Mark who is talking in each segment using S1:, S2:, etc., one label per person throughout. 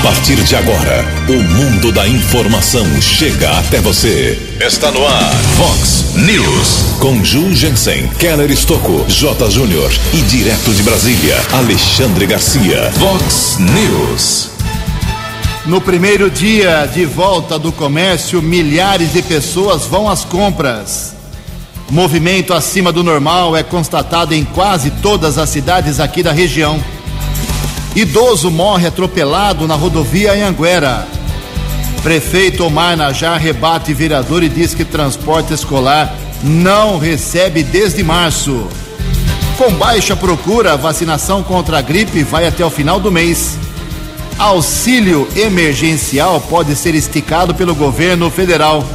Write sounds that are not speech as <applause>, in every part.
S1: A partir de agora, o mundo da informação chega até você. Está no ar, Fox News. Com Ju Jensen, Keller Estocco, J. Júnior e direto de Brasília, Alexandre Garcia. Fox News.
S2: No primeiro dia de volta do comércio, milhares de pessoas vão às compras. Movimento acima do normal é constatado em quase todas as cidades aqui da região. Idoso morre atropelado na rodovia Anhanguera. Prefeito Omar Najar rebate vereador e diz que transporte escolar não recebe desde março. Com baixa procura, vacinação contra a gripe vai até o final do mês. Auxílio emergencial pode ser esticado pelo governo federal.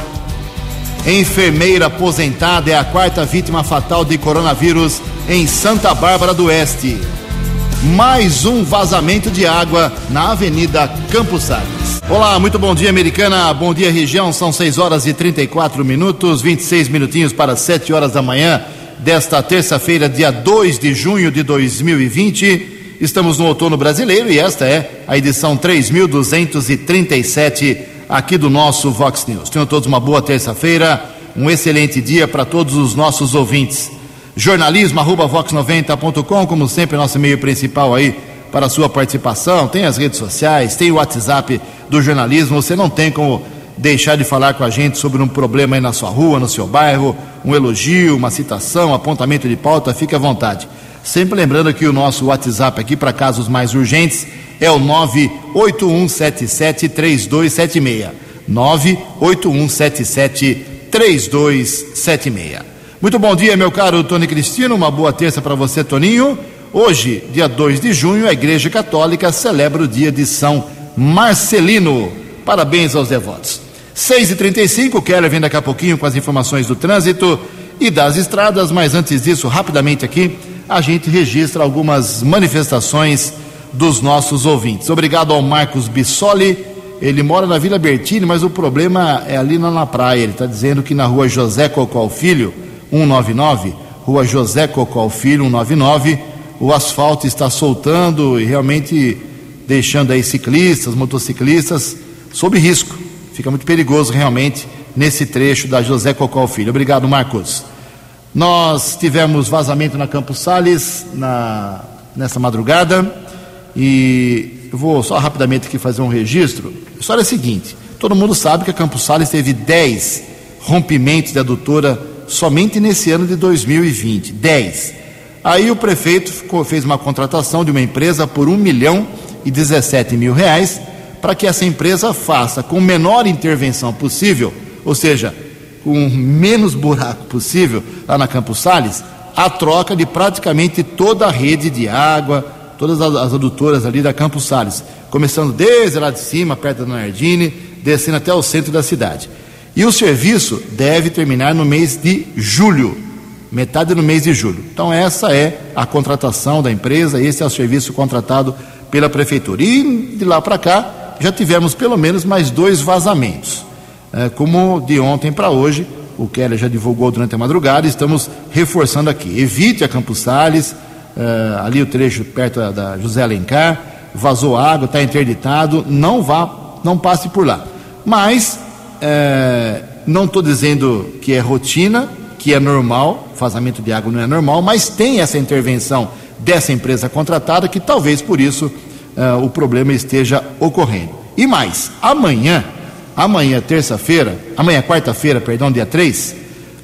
S2: Enfermeira aposentada é a quarta vítima fatal de coronavírus em Santa Bárbara do Oeste. Mais um vazamento de água na Avenida Campos Salles. Olá, muito bom dia, americana. Bom dia, região. São 6 horas e 34 minutos, 26 minutinhos para 7 horas da manhã desta terça-feira, dia 2 de junho de 2020. Estamos no outono brasileiro e esta é a edição 3237 aqui do nosso Vox News. Tenham todos uma boa terça-feira, um excelente dia para todos os nossos ouvintes. Jornalismo arroba vox90.com, como sempre, nosso meio principal aí para a sua participação. Tem as redes sociais, tem o WhatsApp do jornalismo. Você não tem como deixar de falar com a gente sobre um problema aí na sua rua, no seu bairro, um elogio, uma citação, apontamento de pauta, fique à vontade. Sempre lembrando que o nosso WhatsApp aqui para casos mais urgentes é o 981773276. 981773276. Muito bom dia, meu caro Tony Cristino. Uma boa terça para você, Toninho. Hoje, dia 2 de junho, a Igreja Católica celebra o dia de São Marcelino. Parabéns aos devotos. 6h35, o Keller vem daqui a pouquinho com as informações do trânsito e das estradas, mas antes disso, rapidamente aqui, a gente registra algumas manifestações dos nossos ouvintes. Obrigado ao Marcos Bissoli. Ele mora na Vila Bertini, mas o problema é ali na, praia. Ele está dizendo que na rua José Cocol Filho, 199, rua José Cocol Filho, 199, o asfalto está soltando e realmente deixando aí ciclistas, motociclistas sob risco. Fica muito perigoso realmente nesse trecho da José Cocol Filho. Obrigado, Marcos. Nós tivemos vazamento na Campos Sales na, nessa madrugada e eu vou só rapidamente aqui fazer um registro. A história é a seguinte: todo mundo sabe que a Campos Sales teve 10 rompimentos de adutora somente nesse ano de 2020. 10. Aí o prefeito ficou, fez uma contratação de uma empresa por 1 milhão e 17 mil reais para que essa empresa faça com menor intervenção possível, ou seja, com menos buraco possível lá na Campos Sales, a troca de praticamente toda a rede de água, todas as adutoras ali da Campos Sales, começando desde lá de cima, perto da Nardini, descendo até o centro da cidade. E o serviço deve terminar no mês de julho, metade no mês de julho. Então, essa é a contratação da empresa, esse é o serviço contratado pela prefeitura. E de lá para cá, já tivemos pelo menos mais dois vazamentos. É, como de ontem para hoje, o Keller já divulgou durante a madrugada, estamos reforçando aqui. Evite a Campos Sales, é, ali o trecho perto da, da José Alencar, vazou água, está interditado, não vá, não passe por lá. Mas é, não estou dizendo que é rotina, que é normal, vazamento de água não é normal, mas tem essa intervenção dessa empresa contratada que talvez por isso é, o problema esteja ocorrendo. E mais, amanhã, amanhã, terça-feira, amanhã, quarta-feira, perdão, dia 3,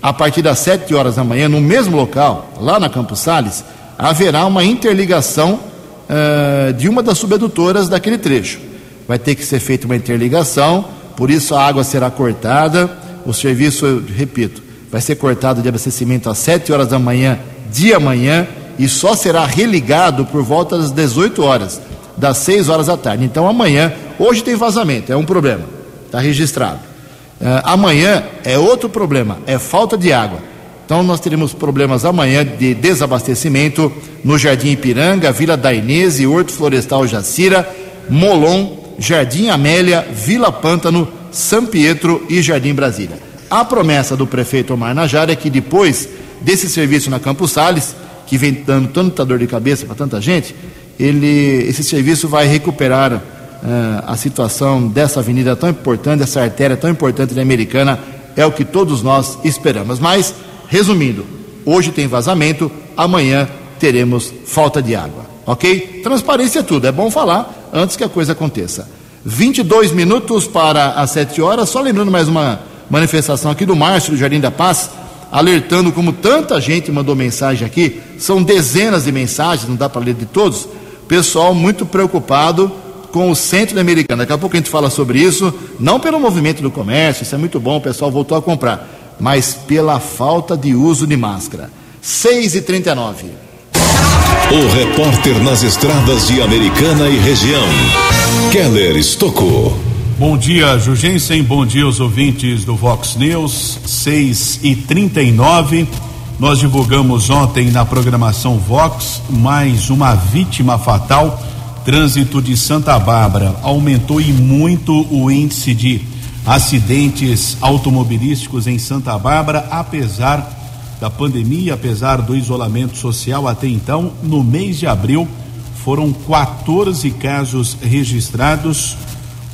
S2: a partir das 7 horas da manhã, no mesmo local, lá na Campos Sales, haverá uma interligação uh, de uma das subedutoras daquele trecho. Vai ter que ser feita uma interligação por isso a água será cortada. O serviço, repito, vai ser cortado de abastecimento às 7 horas da manhã de amanhã e só será religado por volta das 18 horas, das 6 horas da tarde. Então amanhã, hoje tem vazamento, é um problema, está registrado. Uh, amanhã é outro problema, é falta de água. Então nós teremos problemas amanhã de desabastecimento no Jardim Ipiranga, Vila da Inês, Horto Florestal Jacira, Molon, Jardim Amélia, Vila Pântano, São Pietro e Jardim Brasília. A promessa do prefeito Omar Najar é que depois desse serviço na Campos Sales, que vem dando tanta dor de cabeça para tanta gente, ele, esse serviço vai recuperar uh, a situação dessa avenida tão importante, essa artéria tão importante da Americana, é o que todos nós esperamos. Mas, resumindo, hoje tem vazamento, amanhã teremos falta de água. Ok? Transparência é tudo, é bom falar antes que a coisa aconteça. 22 minutos para as 7 horas, só lembrando mais uma manifestação aqui do Márcio do Jardim da Paz, alertando como tanta gente mandou mensagem aqui, são dezenas de mensagens, não dá para ler de todos, pessoal muito preocupado com o centro da Americana. Daqui a pouco a gente fala sobre isso, não pelo movimento do comércio, isso é muito bom, o pessoal voltou a comprar, mas pela falta de uso de máscara. 6 e 39
S1: O repórter nas estradas de Americana e região, Keller Estocou.
S3: Bom dia, Jugensen. Bom dia aos ouvintes do Vox News. 6 e 39 Nós divulgamos ontem na programação Vox mais uma vítima fatal trânsito de Santa Bárbara aumentou e muito o índice de acidentes automobilísticos em Santa Bárbara, apesar da pandemia, apesar do isolamento social até então, no mês de abril foram 14 casos registrados,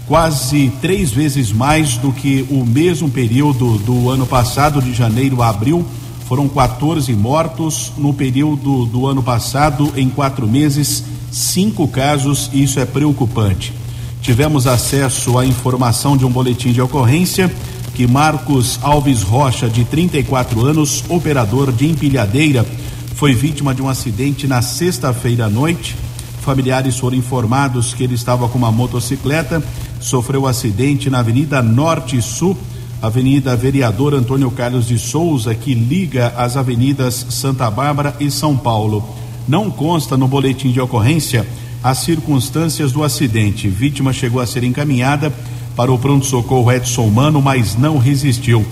S3: quase três vezes mais do que o mesmo período do ano passado, de janeiro a abril. Foram 14 mortos no período do ano passado, em quatro meses cinco casos isso é preocupante. Tivemos acesso à informação de um boletim de ocorrência que Marcos Alves Rocha, de 34 anos, operador de empilhadeira, foi vítima de um acidente na sexta-feira à noite. Familiares foram informados que ele estava com uma motocicleta, sofreu acidente na Avenida Norte Sul, Avenida Vereador Antônio Carlos de Souza, que liga as avenidas Santa Bárbara e São Paulo. Não consta no boletim de ocorrência as circunstâncias do acidente. Vítima chegou a ser encaminhada para o pronto-socorro Edson Mano, mas não resistiu.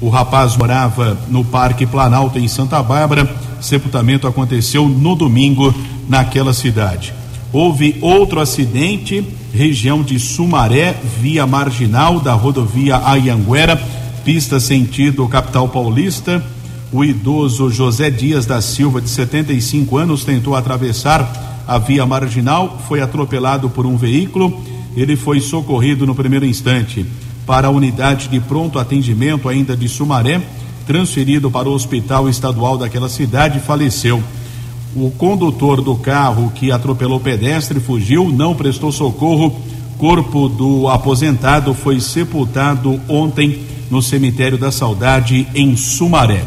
S3: O rapaz morava no Parque Planalto, em Santa Bárbara. Sepultamento aconteceu no domingo naquela cidade. Houve outro acidente, região de Sumaré, via marginal da rodovia Ayanguera, pista sentido capital paulista. O idoso José Dias da Silva, de 75 anos, tentou atravessar a via marginal, foi atropelado por um veículo. Ele foi socorrido no primeiro instante para a unidade de pronto atendimento, ainda de Sumaré, transferido para o hospital estadual daquela cidade e faleceu. O condutor do carro que atropelou o pedestre fugiu, não prestou socorro. Corpo do aposentado foi sepultado ontem no cemitério da Saudade, em Sumaré.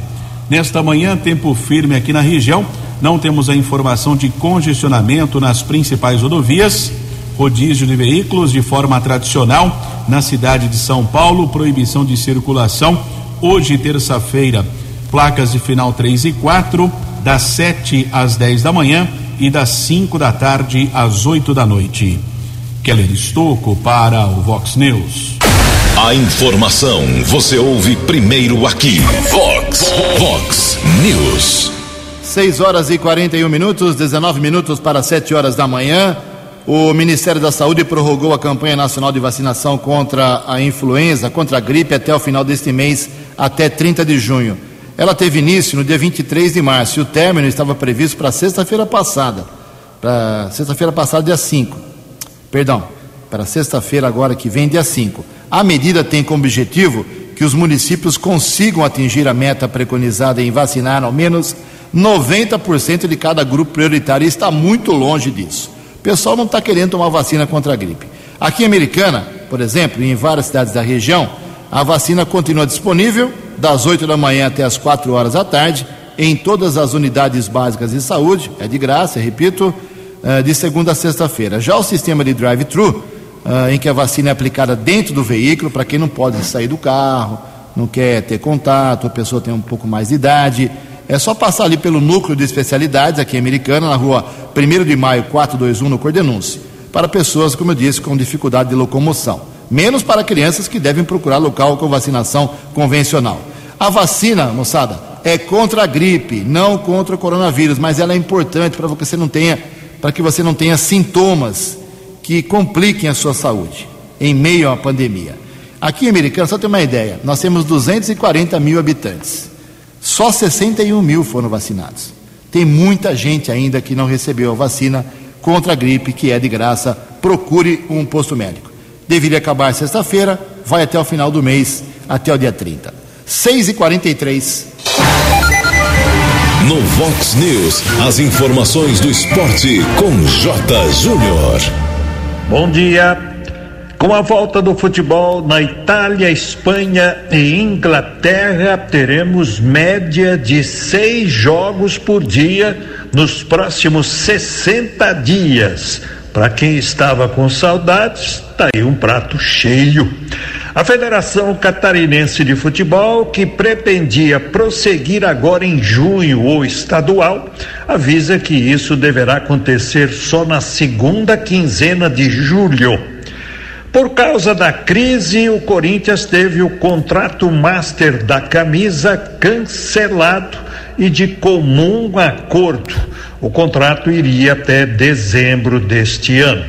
S3: Nesta manhã, tempo firme aqui na região. Não temos a informação de congestionamento nas principais rodovias. Rodízio de veículos de forma tradicional na cidade de São Paulo. Proibição de circulação. Hoje, terça-feira, placas de final 3 e 4, das 7 às 10 da manhã e das 5 da tarde às 8 da noite. Keller Estocco para o Vox News.
S1: A informação você ouve primeiro aqui. Vox, Vox News.
S2: 6 horas e 41 minutos, 19 minutos para 7 horas da manhã. O Ministério da Saúde prorrogou a campanha nacional de vacinação contra a influenza, contra a gripe, até o final deste mês, até 30 de junho. Ela teve início no dia 23 de março e o término estava previsto para sexta-feira passada. Para sexta-feira passada, dia 5. Perdão, para sexta-feira agora que vem, dia 5. A medida tem como objetivo que os municípios consigam atingir a meta preconizada em vacinar ao menos 90% de cada grupo prioritário e está muito longe disso. Pessoal não está querendo tomar vacina contra a gripe. Aqui em Americana, por exemplo, e em várias cidades da região, a vacina continua disponível das 8 da manhã até as 4 horas da tarde em todas as unidades básicas de saúde, é de graça, repito, eh, de segunda a sexta-feira. Já o sistema de drive-thru uh, em que a vacina é aplicada dentro do veículo, para quem não pode sair do carro, não quer ter contato, a pessoa tem um pouco mais de idade. É só passar ali pelo núcleo de especialidades aqui em Americana, na rua 1 de maio 421, no Cordenúncio, para pessoas, como eu disse, com dificuldade de locomoção. Menos para crianças que devem procurar local com vacinação convencional. A vacina, moçada, é contra a gripe, não contra o coronavírus, mas ela é importante para que você não tenha, para que você não tenha sintomas que compliquem a sua saúde em meio à pandemia. Aqui em Americana, só ter uma ideia, nós temos 240 mil habitantes, só 61 mil foram vacinados. Tem muita gente ainda que não recebeu a vacina contra a gripe, que é de graça procure um posto médico. Deveria acabar sexta-feira, vai até o final do mês, até o dia 30. 6 e 43
S1: No Vox News, as informações do esporte com J. Júnior.
S4: Bom dia. Com a volta do futebol na Itália, Espanha e Inglaterra, teremos média de seis jogos por dia nos próximos 60 dias. Para quem estava com saudades, tá aí um prato cheio. A Federação Catarinense de Futebol, que pretendia prosseguir agora em junho ou estadual, avisa que isso deverá acontecer só na segunda quinzena de julho. Por causa da crise, o Corinthians teve o contrato master da camisa cancelado e de comum acordo. O contrato iria até dezembro deste ano.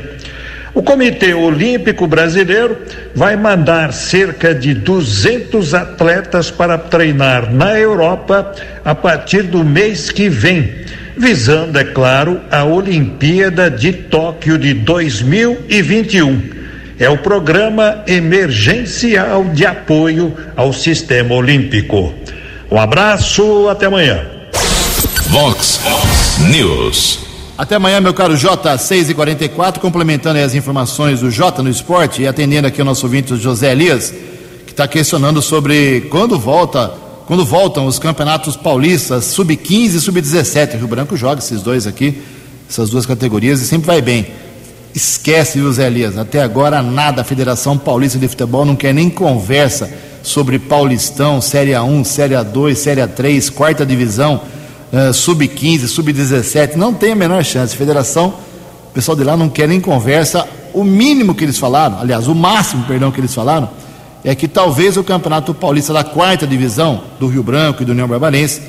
S4: O Comitê Olímpico Brasileiro vai mandar cerca de 200 atletas para treinar na Europa a partir do mês que vem, visando, é claro, a Olimpíada de Tóquio de 2021 é o Programa Emergencial de Apoio ao Sistema Olímpico. Um abraço, até amanhã.
S1: Vox News.
S2: Até amanhã, meu caro J, 6 e 44 complementando as informações do J no esporte e atendendo aqui o nosso ouvinte José Elias, que está questionando sobre quando volta, quando voltam os campeonatos paulistas, sub-15 e sub-17. Rio Branco joga esses dois aqui, essas duas categorias, e sempre vai bem. Esquece, viu, Zé Elias? Até agora nada. A Federação Paulista de Futebol não quer nem conversa sobre Paulistão, Série A1, Série A2, Série A3, quarta divisão, uh, sub-15, sub-17. Não tem a menor chance. Federação, o pessoal de lá não quer nem conversa. O mínimo que eles falaram, aliás, o máximo, perdão, que eles falaram, é que talvez o Campeonato Paulista da quarta divisão do Rio Branco e do União Barbarense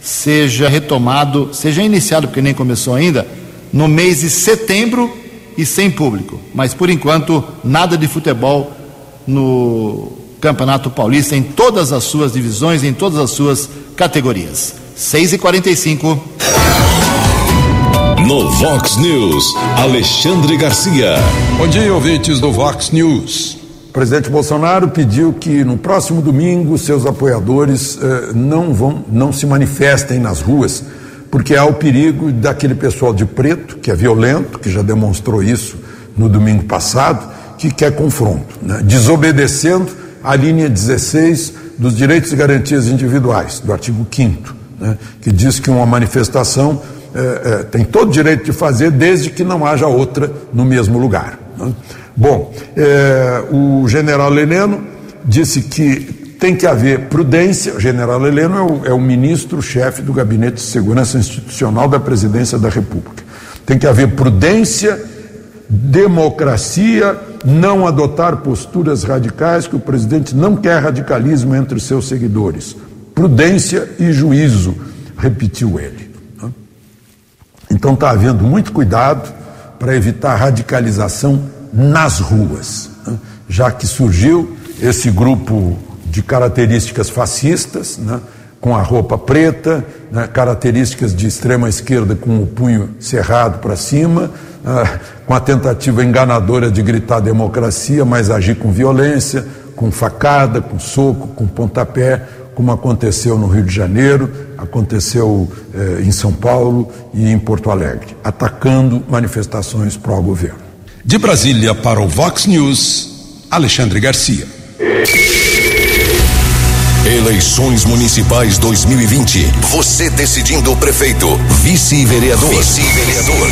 S2: seja retomado, seja iniciado, porque nem começou ainda, no mês de setembro e sem público. Mas por enquanto, nada de futebol no Campeonato Paulista em todas as suas divisões, em todas as suas categorias. 6 e 45
S1: No Vox News, Alexandre Garcia.
S5: Bom dia, ouvintes do Vox News. O presidente Bolsonaro pediu que no próximo domingo seus apoiadores eh, não vão, não se manifestem nas ruas porque há o perigo daquele pessoal de preto, que é violento, que já demonstrou isso no domingo passado, que quer confronto, né? desobedecendo a linha 16 dos direitos e garantias individuais, do artigo 5, né? que diz que uma manifestação é, é, tem todo o direito de fazer, desde que não haja outra no mesmo lugar. Né? Bom, é, o general Heleno disse que tem que haver prudência. O general Heleno é o, é o ministro-chefe do Gabinete de Segurança Institucional da Presidência da República. Tem que haver prudência, democracia, não adotar posturas radicais, que o presidente não quer radicalismo entre seus seguidores. Prudência e juízo, repetiu ele. Né? Então está havendo muito cuidado para evitar radicalização nas ruas, né? já que surgiu esse grupo de características fascistas, né, com a roupa preta, né, características de extrema esquerda com o punho cerrado para cima, uh, com a tentativa enganadora de gritar democracia, mas agir com violência, com facada, com soco, com pontapé, como aconteceu no Rio de Janeiro, aconteceu eh, em São Paulo e em Porto Alegre, atacando manifestações pró-governo.
S1: De Brasília para o Vox News, Alexandre Garcia. Eleições Municipais 2020. Você decidindo o prefeito, vice-vereador. Vice-vereador.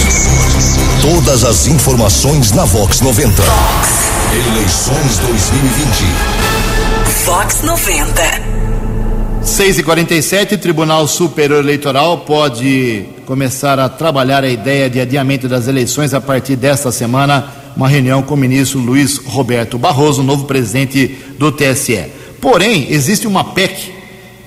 S1: Todas as informações na Vox 90. Vox. Eleições 2020.
S6: Vox 90.
S2: 6 e 47 Tribunal Superior Eleitoral pode começar a trabalhar a ideia de adiamento das eleições a partir desta semana. Uma reunião com o ministro Luiz Roberto Barroso, novo presidente do TSE. Porém, existe uma PEC,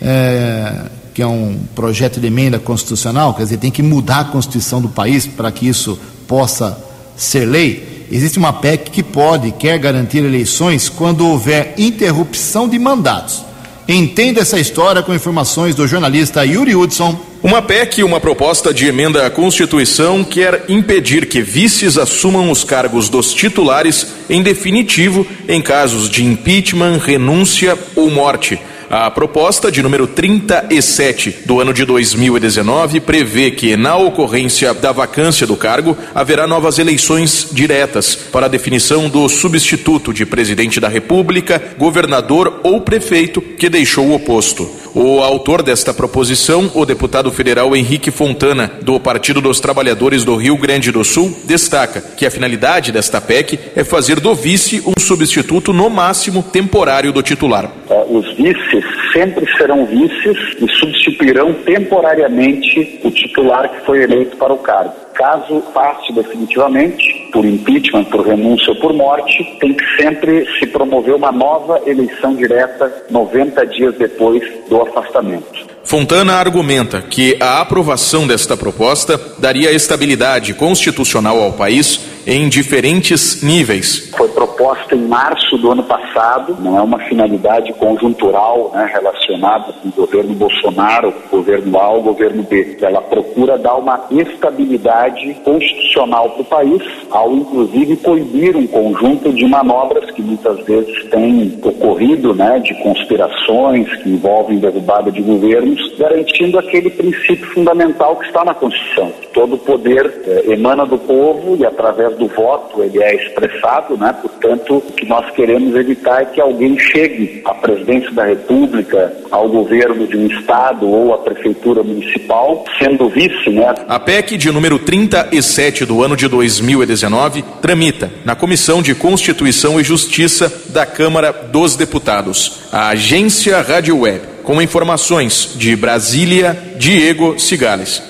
S2: é, que é um projeto de emenda constitucional, quer dizer, tem que mudar a Constituição do país para que isso possa ser lei. Existe uma PEC que pode, quer garantir eleições quando houver interrupção de mandatos. Entenda essa história com informações do jornalista Yuri Hudson.
S7: Uma PEC, uma proposta de emenda à Constituição, quer impedir que vices assumam os cargos dos titulares em definitivo em casos de impeachment, renúncia ou morte. A proposta de número 37 do ano de 2019 prevê que, na ocorrência da vacância do cargo, haverá novas eleições diretas para a definição do substituto de presidente da República, governador ou prefeito que deixou o posto. O autor desta proposição, o deputado federal Henrique Fontana, do Partido dos Trabalhadores do Rio Grande do Sul, destaca que a finalidade desta PEC é fazer do vice um substituto, no máximo, temporário do titular.
S8: É, os vices sempre serão vices e substituirão temporariamente o titular que foi eleito para o cargo. Caso passe definitivamente, por impeachment, por renúncia ou por morte, tem que sempre se promover uma nova eleição direta 90 dias depois do afastamento.
S7: Fontana argumenta que a aprovação desta proposta daria estabilidade constitucional ao país em diferentes níveis.
S8: Foi proposta em março do ano passado, não é uma finalidade conjuntural né, relacionada com o governo Bolsonaro, governo A ou governo B. Ela procura dar uma estabilidade constitucional para o país, ao inclusive proibir um conjunto de manobras que muitas vezes têm ocorrido, né, de conspirações que envolvem derrubada de governos, garantindo aquele princípio fundamental que está na Constituição. Todo poder eh, emana do povo e através do voto ele é expressado, né? Portanto, o que nós queremos evitar é que alguém chegue à presidência da República, ao governo de um estado ou à prefeitura municipal, sendo vice, né?
S7: A PEC de número 37 do ano de 2019 tramita na Comissão de Constituição e Justiça da Câmara dos Deputados. A agência Rádio Web, com informações de Brasília, Diego Cigales.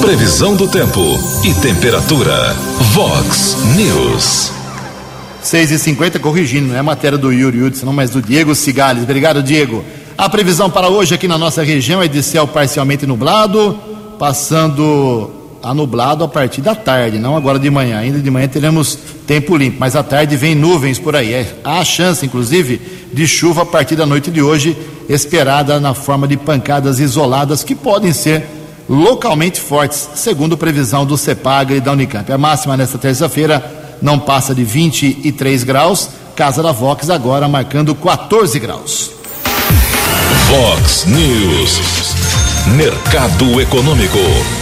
S1: Previsão do tempo e temperatura. Vox News.
S2: 6 e 50 corrigindo, não é matéria do Yuri Hudson, mas do Diego Cigales. Obrigado, Diego. A previsão para hoje aqui na nossa região é de céu parcialmente nublado, passando a nublado a partir da tarde, não agora de manhã. Ainda de manhã teremos tempo limpo, mas à tarde vem nuvens por aí. É, há chance, inclusive, de chuva a partir da noite de hoje, esperada na forma de pancadas isoladas que podem ser localmente fortes, segundo previsão do CEPAG e da Unicamp. A máxima nesta terça-feira não passa de 23 graus. Casa da Vox agora marcando 14 graus.
S1: Vox News. Mercado Econômico.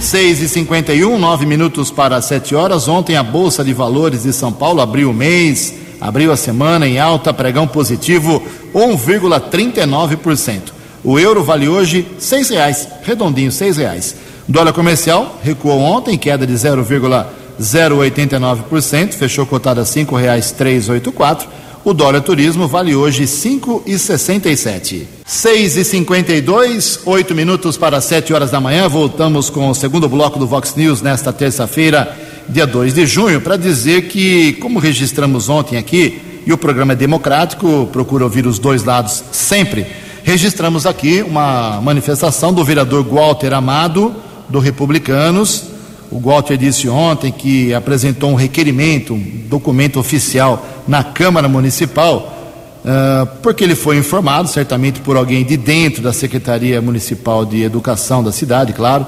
S2: 6 e 51 9 minutos para 7 horas. Ontem a Bolsa de Valores de São Paulo abriu o mês, abriu a semana em alta, pregão positivo 1,39%. O euro vale hoje seis reais, redondinho, seis reais. Dólar comercial recuou ontem, queda de 0,089%, fechou cotado a cinco reais três oito quatro. O dólar turismo vale hoje cinco e sessenta e sete. Seis e cinquenta e dois, oito minutos para sete horas da manhã. Voltamos com o segundo bloco do Vox News nesta terça-feira, dia 2 de junho, para dizer que, como registramos ontem aqui, e o programa é democrático, procura ouvir os dois lados sempre registramos aqui uma manifestação do vereador Walter Amado, do Republicanos. O Walter disse ontem que apresentou um requerimento, um documento oficial na Câmara Municipal, uh, porque ele foi informado, certamente por alguém de dentro da Secretaria Municipal de Educação da cidade, claro,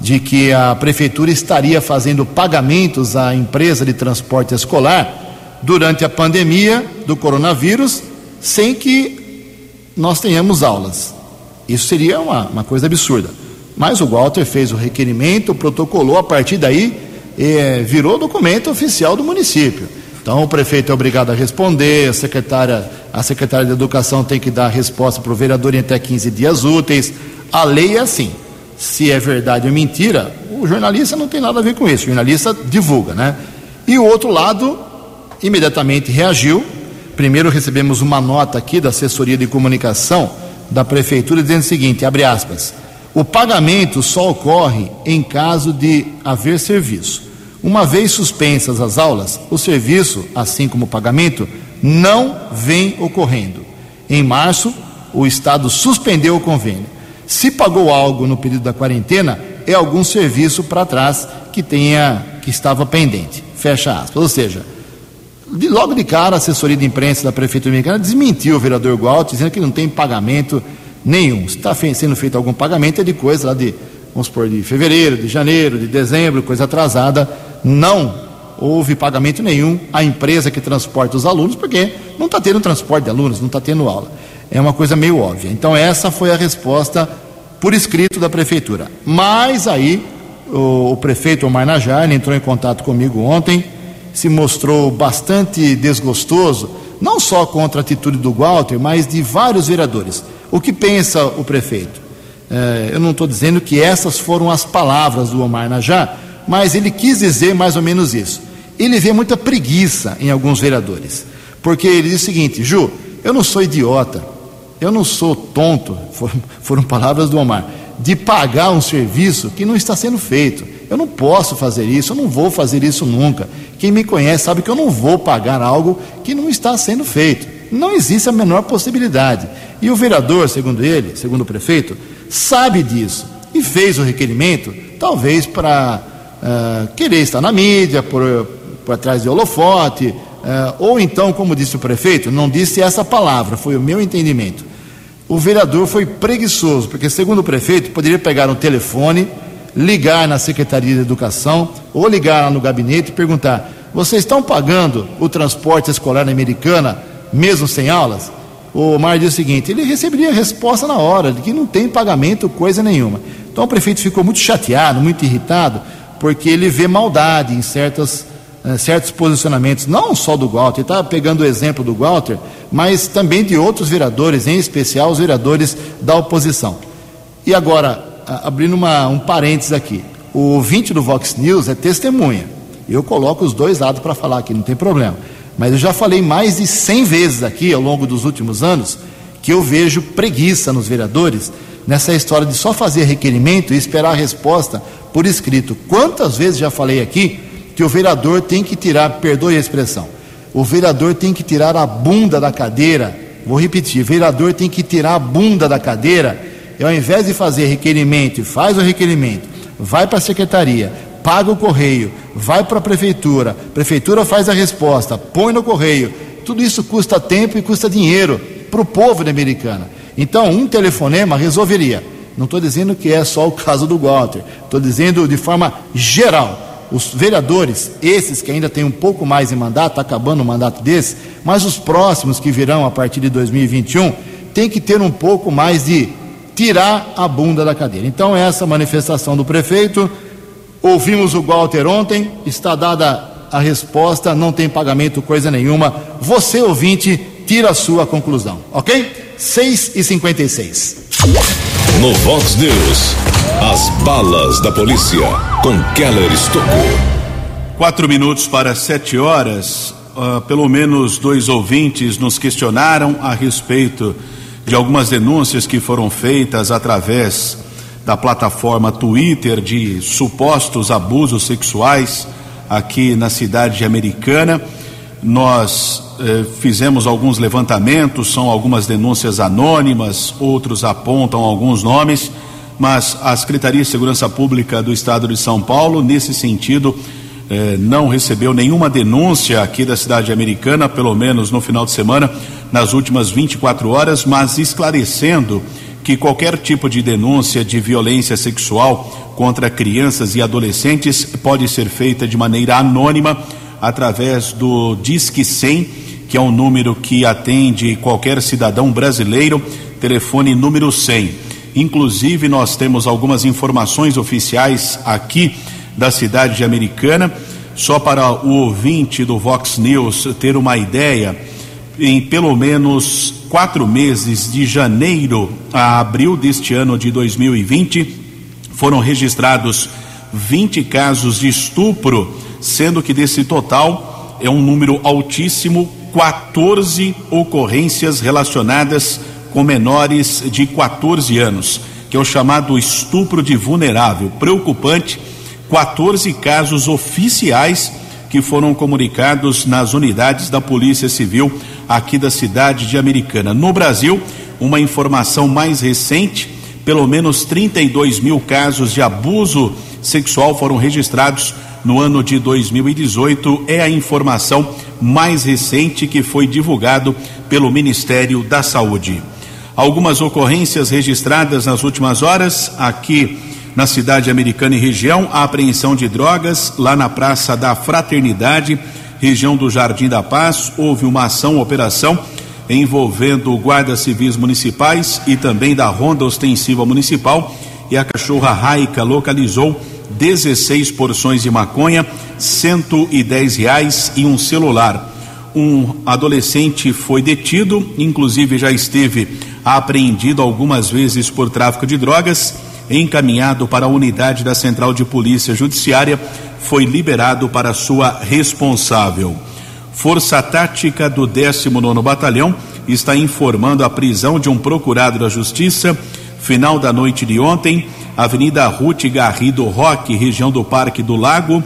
S2: de que a Prefeitura estaria fazendo pagamentos à empresa de transporte escolar durante a pandemia do coronavírus, sem que nós tenhamos aulas. Isso seria uma, uma coisa absurda. Mas o Walter fez o requerimento, protocolou, a partir daí eh, virou documento oficial do município. Então o prefeito é obrigado a responder, a secretária, a secretária de Educação tem que dar a resposta para o vereador em até 15 dias úteis. A lei é assim. Se é verdade ou mentira, o jornalista não tem nada a ver com isso. O jornalista divulga, né? E o outro lado imediatamente reagiu, Primeiro recebemos uma nota aqui da assessoria de comunicação da prefeitura dizendo o seguinte, abre aspas, o pagamento só ocorre em caso de haver serviço. Uma vez suspensas as aulas, o serviço, assim como o pagamento, não vem ocorrendo. Em março, o Estado suspendeu o convênio. Se pagou algo no período da quarentena, é algum serviço para trás que tenha que estava pendente. Fecha aspas. Ou seja, de, logo de cara, a assessoria de imprensa da Prefeitura Americana desmentiu o vereador Gualt, dizendo que não tem pagamento nenhum. Se está sendo feito algum pagamento, é de coisa lá de, vamos supor, de fevereiro, de janeiro, de dezembro, coisa atrasada. Não houve pagamento nenhum à empresa que transporta os alunos, porque não está tendo transporte de alunos, não está tendo aula. É uma coisa meio óbvia. Então, essa foi a resposta por escrito da prefeitura. Mas aí, o, o prefeito Omar Najar entrou em contato comigo ontem, se mostrou bastante desgostoso, não só contra a atitude do Walter, mas de vários vereadores. O que pensa o prefeito? É, eu não estou dizendo que essas foram as palavras do Omar Najar, mas ele quis dizer mais ou menos isso. Ele vê muita preguiça em alguns vereadores, porque ele diz o seguinte: Ju, eu não sou idiota, eu não sou tonto, <laughs> foram, foram palavras do Omar, de pagar um serviço que não está sendo feito. Eu não posso fazer isso, eu não vou fazer isso nunca. Quem me conhece sabe que eu não vou pagar algo que não está sendo feito. Não existe a menor possibilidade. E o vereador, segundo ele, segundo o prefeito, sabe disso e fez o requerimento, talvez para uh, querer estar na mídia, por, por trás de holofote, uh, ou então, como disse o prefeito, não disse essa palavra, foi o meu entendimento. O vereador foi preguiçoso, porque, segundo o prefeito, poderia pegar um telefone, ligar na Secretaria de Educação ou ligar lá no gabinete e perguntar: vocês estão pagando o transporte escolar americana mesmo sem aulas? O Mar diz o seguinte: ele receberia resposta na hora, de que não tem pagamento, coisa nenhuma. Então o prefeito ficou muito chateado, muito irritado, porque ele vê maldade em certas, eh, certos posicionamentos, não só do Walter, ele está pegando o exemplo do Walter, mas também de outros vereadores, em especial os vereadores da oposição. E agora, abrindo uma, um parênteses aqui, o ouvinte do Vox News é testemunha. Eu coloco os dois lados para falar aqui, não tem problema. Mas eu já falei mais de 100 vezes aqui ao longo dos últimos anos que eu vejo preguiça nos vereadores nessa história de só fazer requerimento e esperar a resposta por escrito. Quantas vezes já falei aqui que o vereador tem que tirar, perdoe a expressão, o vereador tem que tirar a bunda da cadeira. Vou repetir: o vereador tem que tirar a bunda da cadeira e ao invés de fazer requerimento, faz o requerimento, vai para a secretaria, paga o correio, vai para a prefeitura, prefeitura faz a resposta, põe no correio. Tudo isso custa tempo e custa dinheiro para o povo da Americana. Então, um telefonema resolveria. Não estou dizendo que é só o caso do Walter, estou dizendo de forma geral. Os vereadores, esses que ainda têm um pouco mais em mandato, está acabando o mandato desse, mas os próximos que virão a partir de 2021, tem que ter um pouco mais de tirar a bunda da cadeira. Então, essa manifestação do prefeito Ouvimos o Walter ontem, está dada a resposta, não tem pagamento, coisa nenhuma. Você, ouvinte, tira a sua conclusão, ok? 6 e 56
S1: No Vox News, as balas da polícia com Keller Estocou.
S3: Quatro minutos para sete horas. Uh, pelo menos dois ouvintes nos questionaram a respeito de algumas denúncias que foram feitas através da plataforma Twitter de supostos abusos sexuais aqui na cidade americana. Nós eh, fizemos alguns levantamentos, são algumas denúncias anônimas, outros apontam alguns nomes, mas a Secretaria de Segurança Pública do Estado de São Paulo, nesse sentido, eh, não recebeu nenhuma denúncia aqui da cidade americana, pelo menos no final de semana, nas últimas 24 horas, mas esclarecendo que qualquer tipo de denúncia de violência sexual contra crianças e adolescentes pode ser feita de maneira anônima através do Disque 100, que é um número que atende qualquer cidadão brasileiro, telefone número 100. Inclusive, nós temos algumas informações oficiais aqui da cidade de Americana, só para o ouvinte do Vox News ter uma ideia em pelo menos quatro meses, de janeiro a abril deste ano de 2020, foram registrados 20 casos de estupro, sendo que desse total é um número altíssimo, 14 ocorrências relacionadas com menores de 14 anos, que é o chamado estupro de vulnerável. Preocupante, 14 casos oficiais que foram comunicados nas unidades da Polícia Civil aqui da cidade de Americana. No Brasil, uma informação mais recente: pelo menos 32 mil casos de abuso sexual foram registrados no ano de 2018. É a informação mais recente que foi divulgado pelo Ministério da Saúde. Algumas ocorrências registradas nas últimas horas aqui na cidade americana e região, a apreensão de drogas lá na Praça da Fraternidade, região do Jardim da Paz, houve uma ação, operação envolvendo guardas civis municipais e também da Ronda Ostensiva Municipal. E a cachorra Raica localizou 16 porções de maconha, 110 reais e um celular. Um adolescente foi detido, inclusive já esteve apreendido algumas vezes por tráfico de drogas, encaminhado para a unidade da Central de Polícia Judiciária, foi liberado para sua responsável. Força Tática do 19 Batalhão está informando a prisão de um procurado da Justiça final da noite de ontem, Avenida Ruth Garrido Roque, região do Parque do Lago,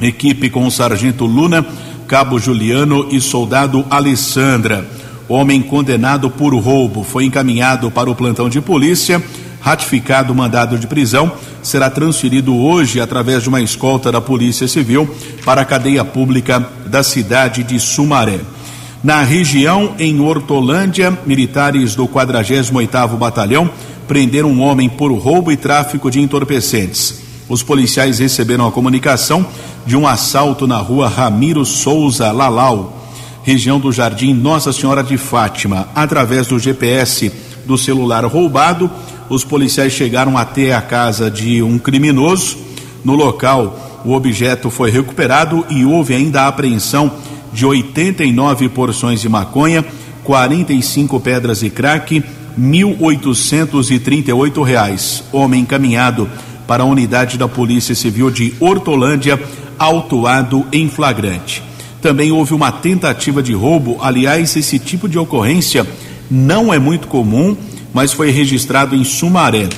S3: equipe com o Sargento Luna, Cabo Juliano e Soldado Alessandra. Homem condenado por roubo foi encaminhado para o plantão de polícia, ratificado o mandado de prisão, será transferido hoje através de uma escolta da Polícia Civil para a cadeia pública da cidade de Sumaré. Na região, em Hortolândia, militares do 48º Batalhão prenderam um homem por roubo e tráfico de entorpecentes. Os policiais receberam a comunicação de um assalto na rua Ramiro Souza Lalau, região do Jardim Nossa Senhora de Fátima. Através do GPS do celular roubado, os policiais chegaram até a casa de um criminoso. No local, o objeto foi recuperado e houve ainda a apreensão de 89 porções de maconha, 45 pedras de crack, R$ reais. Homem encaminhado para a unidade da Polícia Civil de Hortolândia, autuado em flagrante. Também houve uma tentativa de roubo. Aliás, esse tipo de ocorrência não é muito comum, mas foi registrado em Sumaré.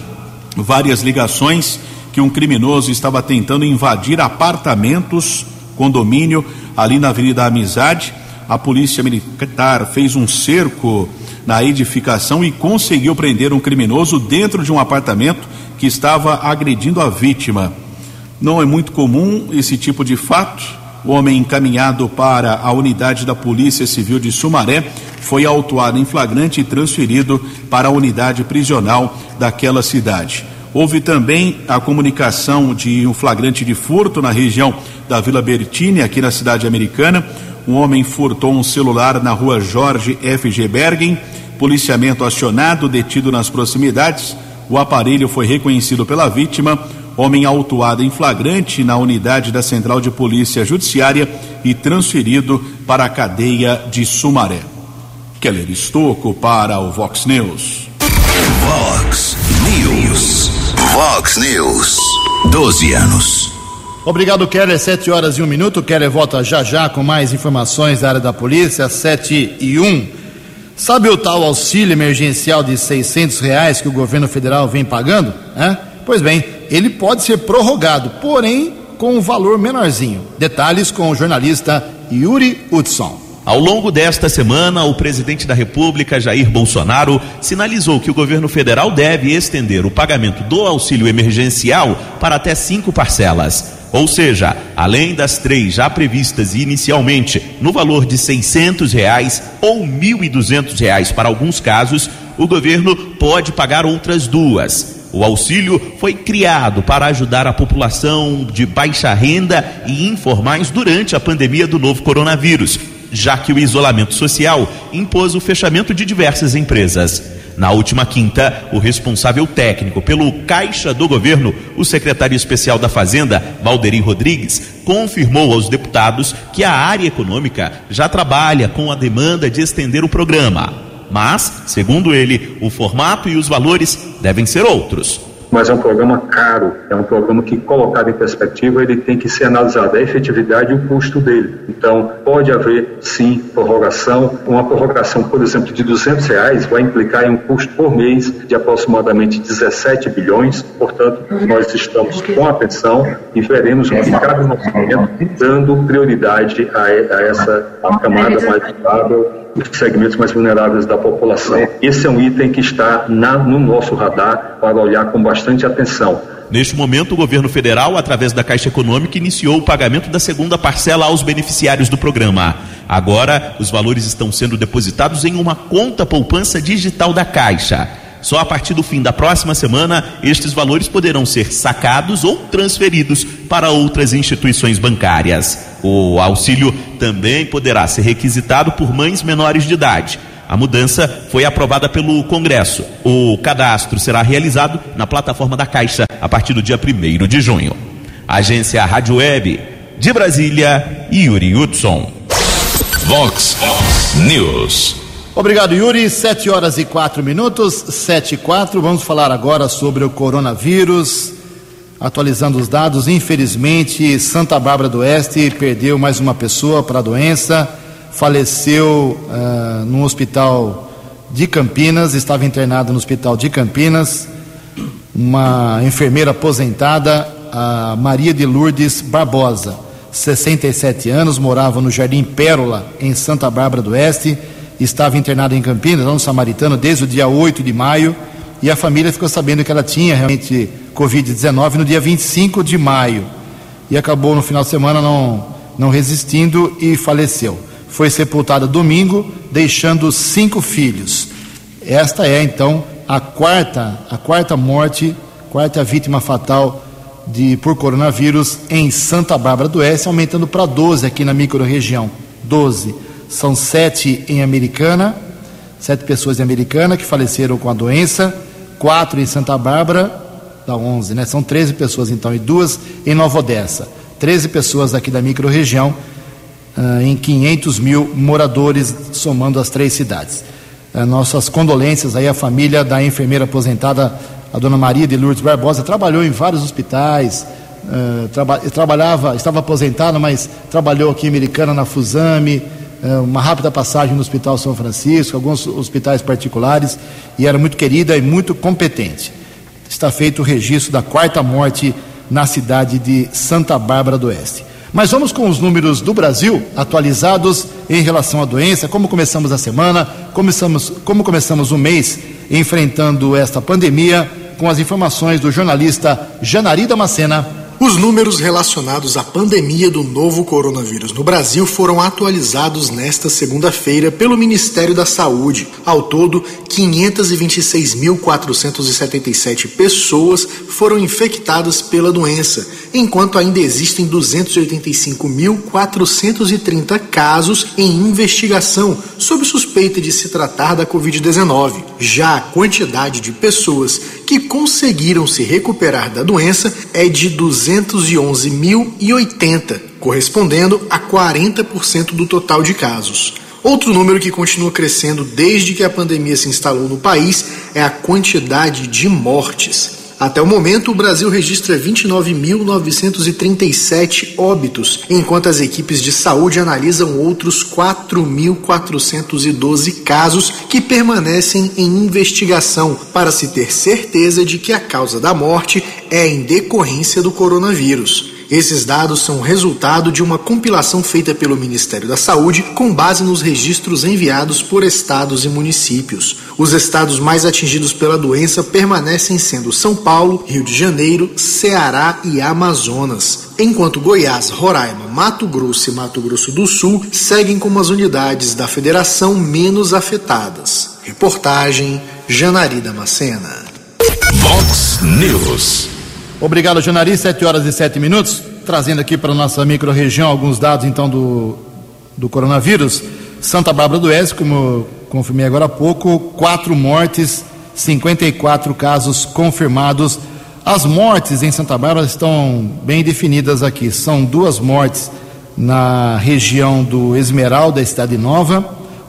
S3: Várias ligações que um criminoso estava tentando invadir apartamentos, condomínio, ali na Avenida Amizade. A polícia militar fez um cerco na edificação e conseguiu prender um criminoso dentro de um apartamento que estava agredindo a vítima. Não é muito comum esse tipo de fato. Homem encaminhado para a unidade da Polícia Civil de Sumaré foi autuado em flagrante e transferido para a unidade prisional daquela cidade. Houve também a comunicação de um flagrante de furto na região da Vila Bertini, aqui na cidade americana. Um homem furtou um celular na rua Jorge F. G. Bergen Policiamento acionado, detido nas proximidades. O aparelho foi reconhecido pela vítima, homem autuado em flagrante na unidade da Central de Polícia Judiciária e transferido para a cadeia de Sumaré. Keller Estocco para o Vox News.
S1: Vox News. Vox News. 12 anos.
S2: Obrigado, Keller. Sete horas e um minuto. Keller volta já já com mais informações da área da polícia. Sete e um. Sabe o tal auxílio emergencial de 600 reais que o governo federal vem pagando? É? Pois bem, ele pode ser prorrogado, porém com um valor menorzinho. Detalhes com o jornalista Yuri Hudson.
S9: Ao longo desta semana, o presidente da República, Jair Bolsonaro, sinalizou que o governo federal deve estender o pagamento do auxílio emergencial para até cinco parcelas. Ou seja, além das três já previstas inicialmente no valor de seiscentos reais ou mil e duzentos reais para alguns casos, o governo pode pagar outras duas. O auxílio foi criado para ajudar a população de baixa renda e informais durante a pandemia do novo coronavírus, já que o isolamento social impôs o fechamento de diversas empresas. Na última quinta, o responsável técnico pelo Caixa do Governo, o secretário especial da Fazenda, Valderi Rodrigues, confirmou aos deputados que a área econômica já trabalha com a demanda de estender o programa. Mas, segundo ele, o formato e os valores devem ser outros
S10: mas é um programa caro, é um programa que, colocado em perspectiva, ele tem que ser analisado a efetividade e o custo dele. Então, pode haver, sim, prorrogação. Uma prorrogação, por exemplo, de 200 reais vai implicar em um custo por mês de aproximadamente 17 bilhões. Portanto, nós estamos com atenção e veremos o que cabe no orçamento, dando prioridade a, a essa camada mais vulnerável os segmentos mais vulneráveis da população. Esse é um item que está na, no nosso radar para olhar com bastante atenção.
S9: Neste momento, o governo federal, através da Caixa Econômica, iniciou o pagamento da segunda parcela aos beneficiários do programa. Agora, os valores estão sendo depositados em uma conta poupança digital da Caixa. Só a partir do fim da próxima semana, estes valores poderão ser sacados ou transferidos para outras instituições bancárias. O auxílio também poderá ser requisitado por mães menores de idade. A mudança foi aprovada pelo Congresso. O cadastro será realizado na plataforma da Caixa a partir do dia 1 de junho. Agência Rádio Web, de Brasília, Yuri Hudson.
S1: Vox News.
S2: Obrigado, Yuri. Sete horas e quatro minutos, sete e quatro. Vamos falar agora sobre o coronavírus. Atualizando os dados, infelizmente, Santa Bárbara do Oeste perdeu mais uma pessoa para a doença. Faleceu uh, no hospital de Campinas, estava internado no hospital de Campinas. Uma enfermeira aposentada, a Maria de Lourdes Barbosa, 67 anos, morava no Jardim Pérola, em Santa Bárbara do Oeste estava internada em Campinas, lá no Samaritano, desde o dia 8 de maio, e a família ficou sabendo que ela tinha realmente Covid-19 no dia 25 de maio. E acabou no final de semana não, não resistindo e faleceu. Foi sepultada domingo, deixando cinco filhos. Esta é então a quarta, a quarta morte, quarta vítima fatal de, por coronavírus em Santa Bárbara do Oeste, aumentando para 12 aqui na microrregião. 12 são sete em Americana, sete pessoas em Americana que faleceram com a doença, quatro em Santa Bárbara, dá onze, né? São 13 pessoas então, e duas em Nova Odessa. 13 pessoas aqui da microrregião, uh, em 500 mil moradores, somando as três cidades. Uh, nossas condolências aí à família da enfermeira aposentada, a dona Maria de Lourdes Barbosa, trabalhou em vários hospitais, uh, traba trabalhava, estava aposentada, mas trabalhou aqui em Americana, na Fusame, uma rápida passagem no Hospital São Francisco, alguns hospitais particulares, e era muito querida e muito competente. Está feito o registro da quarta morte na cidade de Santa Bárbara do Oeste. Mas vamos com os números do Brasil atualizados em relação à doença, como começamos a semana, começamos, como começamos o mês enfrentando esta pandemia, com as informações do jornalista Janari Damascena
S11: os números relacionados à pandemia do novo coronavírus no Brasil foram atualizados nesta segunda-feira pelo Ministério da Saúde. Ao todo, 526.477 pessoas foram infectadas pela doença, enquanto ainda existem 285.430 casos em investigação sob suspeita de se tratar da Covid-19. Já a quantidade de pessoas que conseguiram se recuperar da doença é de 211.080, correspondendo a 40% do total de casos. Outro número que continua crescendo desde que a pandemia se instalou no país é a quantidade de mortes. Até o momento, o Brasil registra 29.937 óbitos, enquanto as equipes de saúde analisam outros 4.412 casos que permanecem em investigação para se ter certeza de que a causa da morte é em decorrência do coronavírus. Esses dados são resultado de uma compilação feita pelo Ministério da Saúde com base nos registros enviados por estados e municípios. Os estados mais atingidos pela doença permanecem sendo São Paulo, Rio de Janeiro, Ceará e Amazonas, enquanto Goiás, Roraima, Mato Grosso e Mato Grosso do Sul seguem como as unidades da federação menos afetadas. Reportagem Janari Damascena.
S1: Vox News.
S2: Obrigado, Janari. Sete horas e sete minutos. Trazendo aqui para a nossa micro-região alguns dados, então, do, do coronavírus. Santa Bárbara do Oeste, como confirmei agora há pouco, quatro mortes, 54 casos confirmados. As mortes em Santa Bárbara estão bem definidas aqui. São duas mortes na região do Esmeralda, Cidade Nova,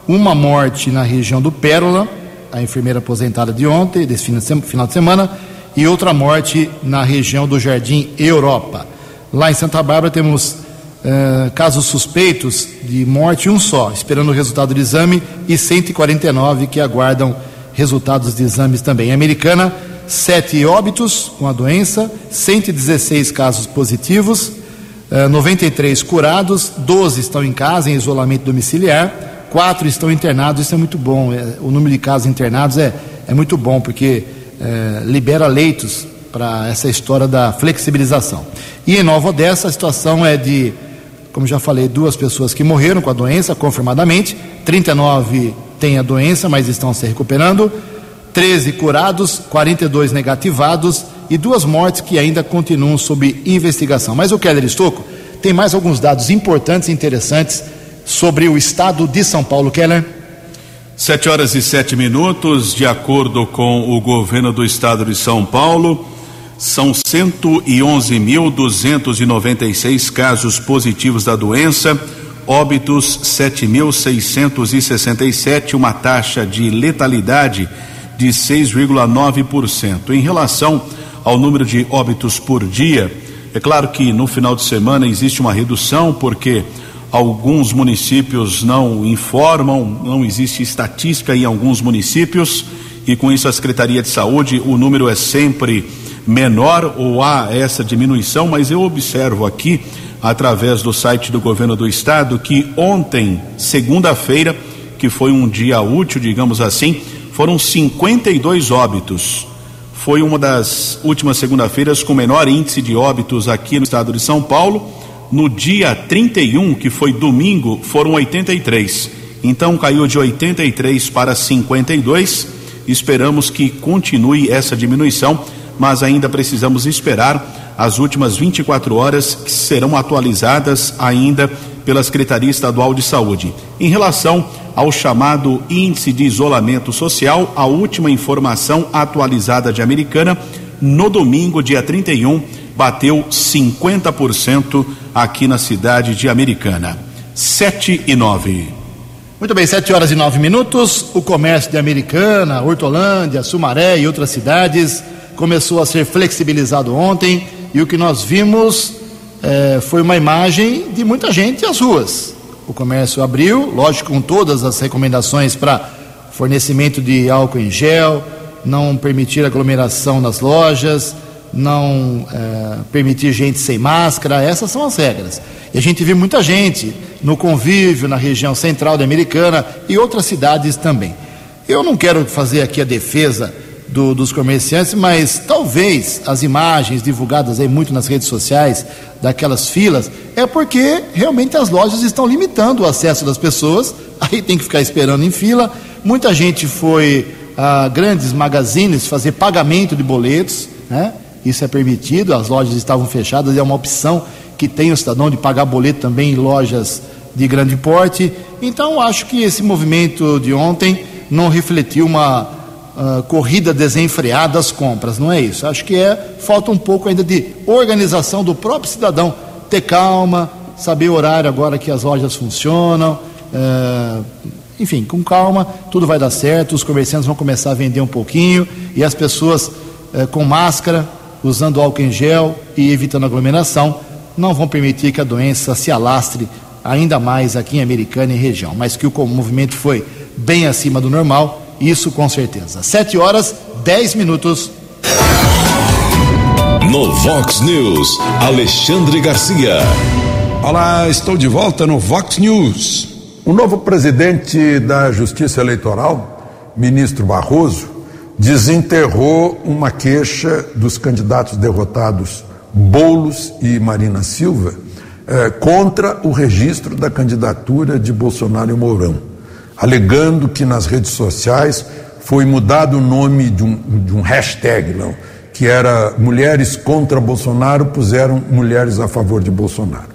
S2: uma morte na região do Pérola, a enfermeira aposentada de ontem, desse final de semana, e outra morte na região do Jardim Europa. Lá em Santa Bárbara temos uh, casos suspeitos de morte, um só, esperando o resultado do exame, e 149 que aguardam resultados de exames também. Em Americana, sete óbitos com a doença, 116 casos positivos, uh, 93 curados, 12 estão em casa em isolamento domiciliar, quatro estão internados, isso é muito bom. É, o número de casos internados é, é muito bom, porque eh, libera leitos para essa história da flexibilização. E em Nova Odessa a situação é de como já falei, duas pessoas que morreram com a doença, confirmadamente. 39 têm a doença, mas estão se recuperando. 13 curados, 42 negativados e duas mortes que ainda continuam sob investigação. Mas o Keller Estocco tem mais alguns dados importantes e interessantes sobre o estado de São Paulo. Keller.
S3: Sete horas e sete minutos, de acordo com o governo do estado de São Paulo, são 111.296 casos positivos da doença, óbitos 7.667, uma taxa de letalidade de 6,9%. Em relação ao número de óbitos por dia, é claro que no final de semana existe uma redução, porque alguns municípios não informam, não existe estatística em alguns municípios, e com isso a Secretaria de Saúde, o número é sempre menor ou há essa diminuição, mas eu observo aqui, através do site do governo do estado, que ontem, segunda-feira, que foi um dia útil, digamos assim, foram 52 óbitos. Foi uma das últimas segunda-feiras com menor índice de óbitos aqui no estado de São Paulo. No dia 31, que foi domingo, foram 83. Então caiu de 83 para 52. Esperamos que continue essa diminuição, mas ainda precisamos esperar as últimas 24 horas que serão atualizadas ainda pela Secretaria Estadual de Saúde. Em relação ao chamado Índice de Isolamento Social, a última informação atualizada de Americana, no domingo, dia 31, bateu 50% aqui na cidade de Americana. 7 e 9.
S2: Muito bem, 7 horas e 9 minutos. O comércio de Americana, Hortolândia, Sumaré e outras cidades começou a ser flexibilizado ontem e o que nós vimos é, foi uma imagem de muita gente às ruas. O comércio abriu, lógico, com todas as recomendações para fornecimento de álcool em gel, não permitir aglomeração nas lojas, não é, permitir gente sem máscara, essas são as regras. E a gente viu muita gente no convívio na região central da Americana e outras cidades também. Eu não quero fazer aqui a defesa do, dos comerciantes, mas talvez as imagens divulgadas aí muito nas redes sociais daquelas filas é porque realmente as lojas estão limitando o acesso das pessoas, <laughs> aí tem que ficar esperando em fila. Muita gente foi a grandes magazines fazer pagamento de boletos, né? Isso é permitido, as lojas estavam fechadas, é uma opção que tem o cidadão de pagar boleto também em lojas de grande porte. Então, acho que esse movimento de ontem não refletiu uma uh, corrida desenfreada às compras, não é isso. Acho que é falta um pouco ainda de organização do próprio cidadão, ter calma, saber o horário agora que as lojas funcionam, uh, enfim, com calma, tudo vai dar certo, os comerciantes vão começar a vender um pouquinho e as pessoas uh, com máscara, usando álcool em gel e evitando aglomeração, não vão permitir que a doença se alastre ainda mais aqui em Americana e região, mas que o movimento foi bem acima do normal isso com certeza. Sete horas, dez minutos.
S1: No Vox News, Alexandre Garcia.
S5: Olá, estou de volta no Vox News. O novo presidente da Justiça Eleitoral, ministro Barroso, desenterrou uma queixa dos candidatos derrotados Bolos e Marina Silva eh, contra o registro da candidatura de Bolsonaro e Mourão alegando que nas redes sociais foi mudado o nome de um, de um hashtag, não, que era Mulheres contra Bolsonaro, puseram Mulheres a favor de Bolsonaro.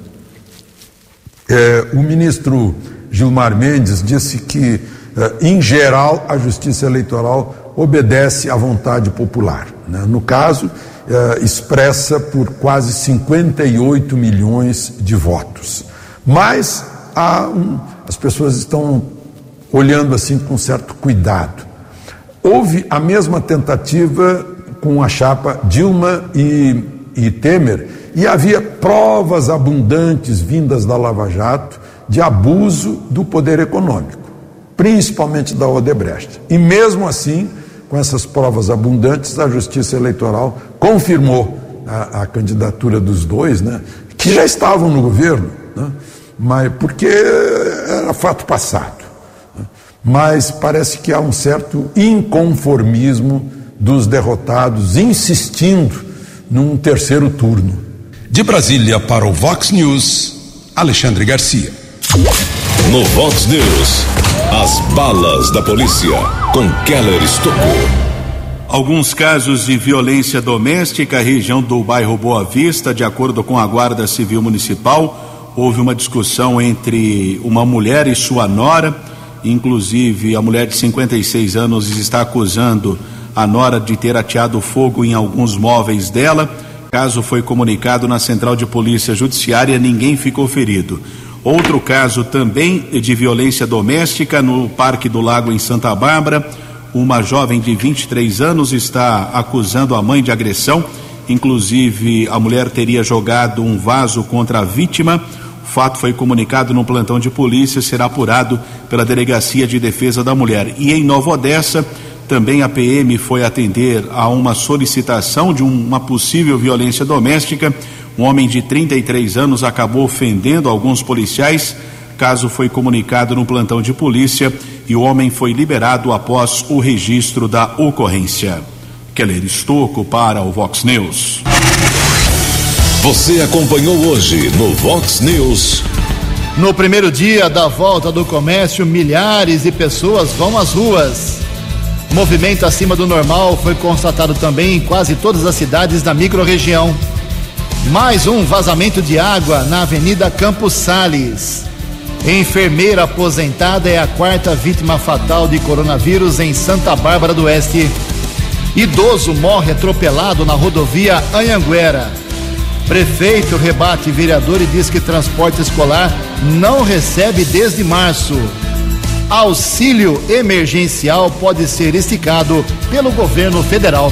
S5: É, o ministro Gilmar Mendes disse que, é, em geral, a justiça eleitoral obedece à vontade popular. Né? No caso, é, expressa por quase 58 milhões de votos. Mas um, as pessoas estão olhando assim com certo cuidado. Houve a mesma tentativa com a chapa Dilma e, e Temer, e havia provas abundantes vindas da Lava Jato de abuso do poder econômico, principalmente da Odebrecht. E mesmo assim, com essas provas abundantes, a Justiça Eleitoral confirmou a, a candidatura dos dois, né, que já estavam no governo, né, mas porque era fato passado mas parece que há um certo inconformismo dos derrotados insistindo num terceiro turno.
S1: De Brasília para o Vox News,
S5: Alexandre Garcia.
S1: No Vox News, as balas da polícia com Keller Estocou.
S3: Alguns casos de violência doméstica, região do bairro Boa Vista, de acordo com a Guarda Civil Municipal, houve uma discussão entre uma mulher e sua nora. Inclusive, a mulher de 56 anos está acusando a nora de ter ateado fogo em alguns móveis dela. Caso foi comunicado na Central de Polícia Judiciária, ninguém ficou ferido. Outro caso também de violência doméstica no Parque do Lago em Santa Bárbara. Uma jovem de 23 anos está acusando a mãe de agressão. Inclusive, a mulher teria jogado um vaso contra a vítima. O fato foi comunicado no plantão de polícia, será apurado pela Delegacia de Defesa da Mulher. E em Nova Odessa, também a PM foi atender a uma solicitação de uma possível violência doméstica. Um homem de 33 anos acabou ofendendo alguns policiais. Caso foi comunicado no plantão de polícia e o homem foi liberado após o registro da ocorrência. Keller Estocco para o Vox News.
S1: Você acompanhou hoje no Vox News.
S2: No primeiro dia da volta do comércio, milhares de pessoas vão às ruas. Movimento acima do normal foi constatado também em quase todas as cidades da microrregião. Mais um vazamento de água na Avenida Campos Sales. Enfermeira aposentada é a quarta vítima fatal de coronavírus em Santa Bárbara do Oeste. Idoso morre atropelado na rodovia Anhanguera. Prefeito rebate vereador e diz que transporte escolar não recebe desde março. Auxílio emergencial pode ser esticado pelo governo federal.